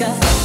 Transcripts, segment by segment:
Get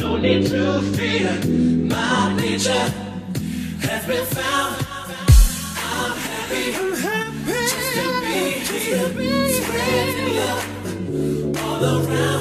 No need to fear. My nature has been found. I'm happy. Just to be here. Spreading love all around.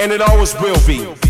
And it always will be.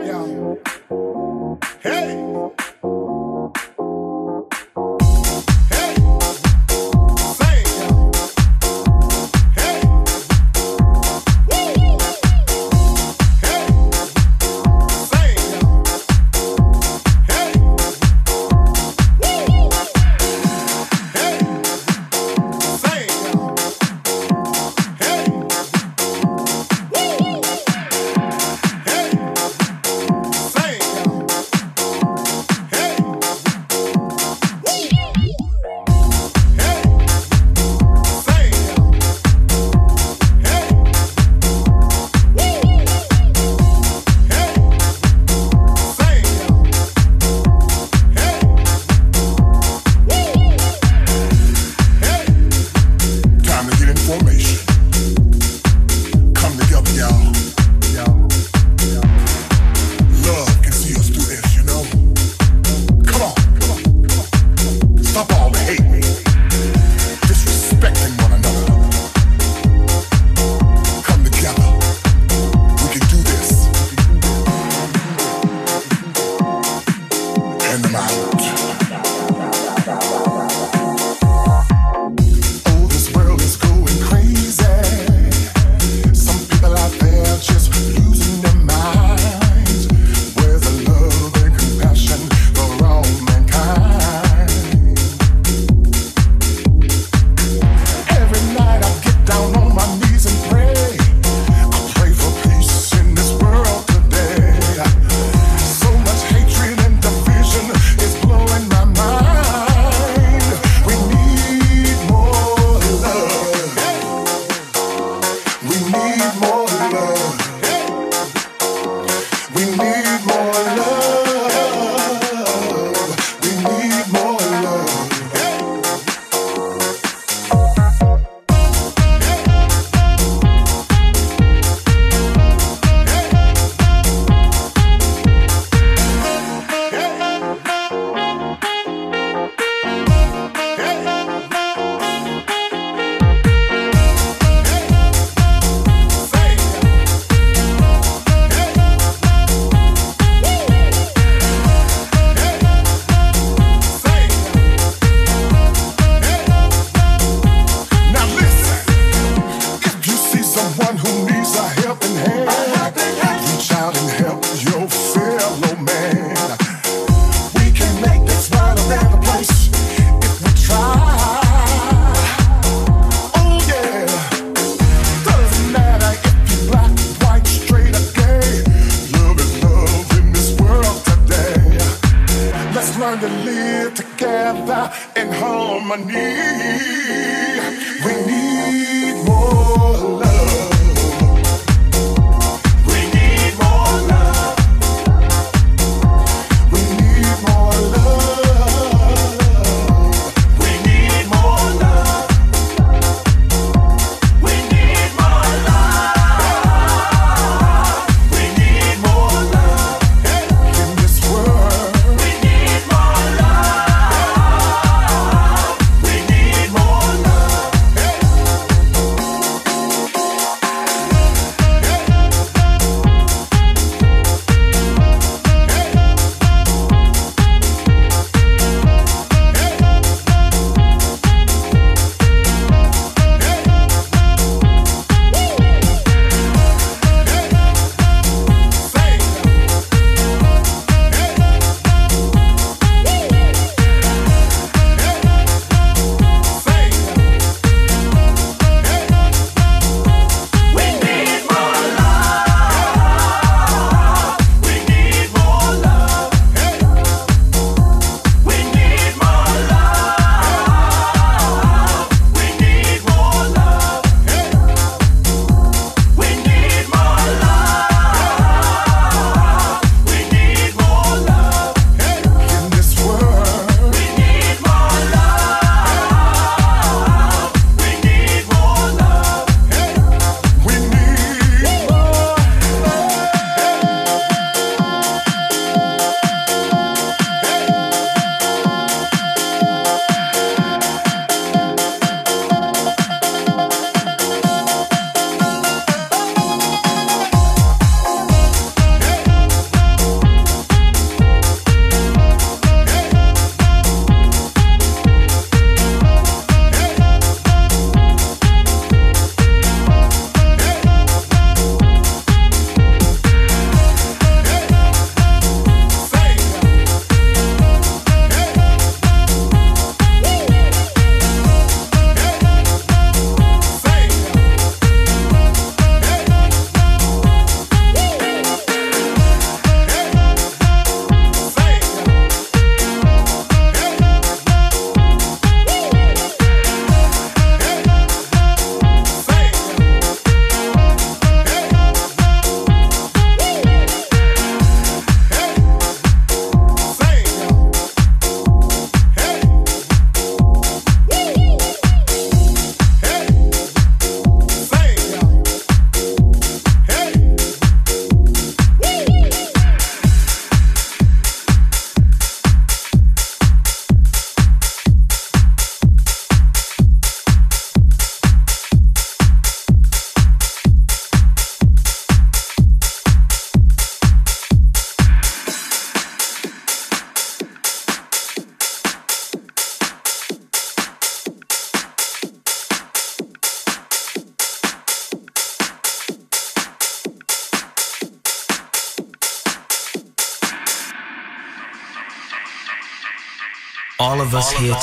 Hey!